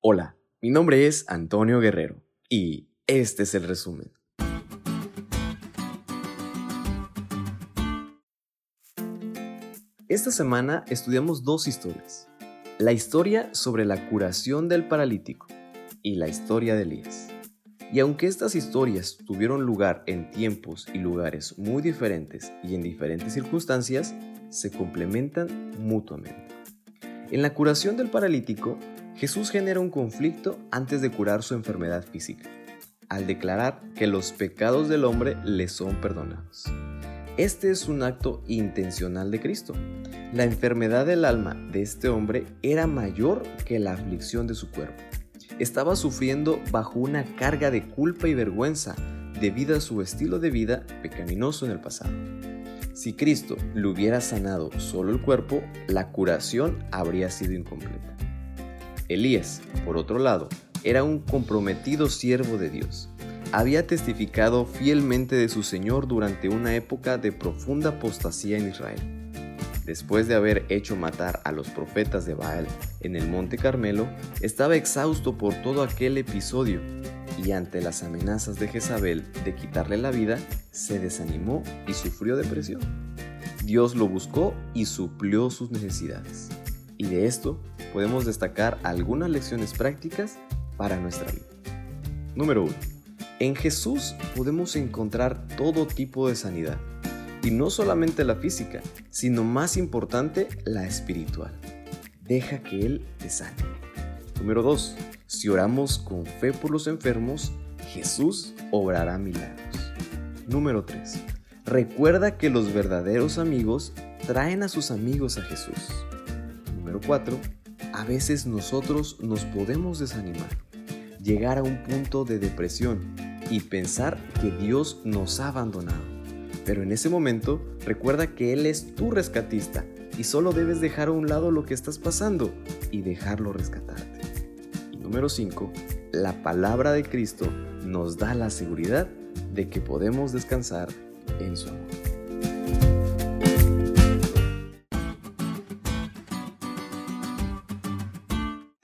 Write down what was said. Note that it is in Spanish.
Hola, mi nombre es Antonio Guerrero y este es el resumen. Esta semana estudiamos dos historias. La historia sobre la curación del paralítico y la historia de Elías. Y aunque estas historias tuvieron lugar en tiempos y lugares muy diferentes y en diferentes circunstancias, se complementan mutuamente. En la curación del paralítico, Jesús genera un conflicto antes de curar su enfermedad física, al declarar que los pecados del hombre le son perdonados. Este es un acto intencional de Cristo. La enfermedad del alma de este hombre era mayor que la aflicción de su cuerpo. Estaba sufriendo bajo una carga de culpa y vergüenza debido a su estilo de vida pecaminoso en el pasado. Si Cristo le hubiera sanado solo el cuerpo, la curación habría sido incompleta. Elías, por otro lado, era un comprometido siervo de Dios. Había testificado fielmente de su Señor durante una época de profunda apostasía en Israel. Después de haber hecho matar a los profetas de Baal en el monte Carmelo, estaba exhausto por todo aquel episodio y ante las amenazas de Jezabel de quitarle la vida, se desanimó y sufrió depresión. Dios lo buscó y suplió sus necesidades. Y de esto podemos destacar algunas lecciones prácticas para nuestra vida. Número 1. En Jesús podemos encontrar todo tipo de sanidad. Y no solamente la física, sino más importante, la espiritual. Deja que Él te sane. Número 2. Si oramos con fe por los enfermos, Jesús obrará milagros. Número 3. Recuerda que los verdaderos amigos traen a sus amigos a Jesús. Número 4. A veces nosotros nos podemos desanimar, llegar a un punto de depresión y pensar que Dios nos ha abandonado. Pero en ese momento recuerda que Él es tu rescatista y solo debes dejar a un lado lo que estás pasando y dejarlo rescatarte. Número 5. La palabra de Cristo nos da la seguridad de que podemos descansar en su amor.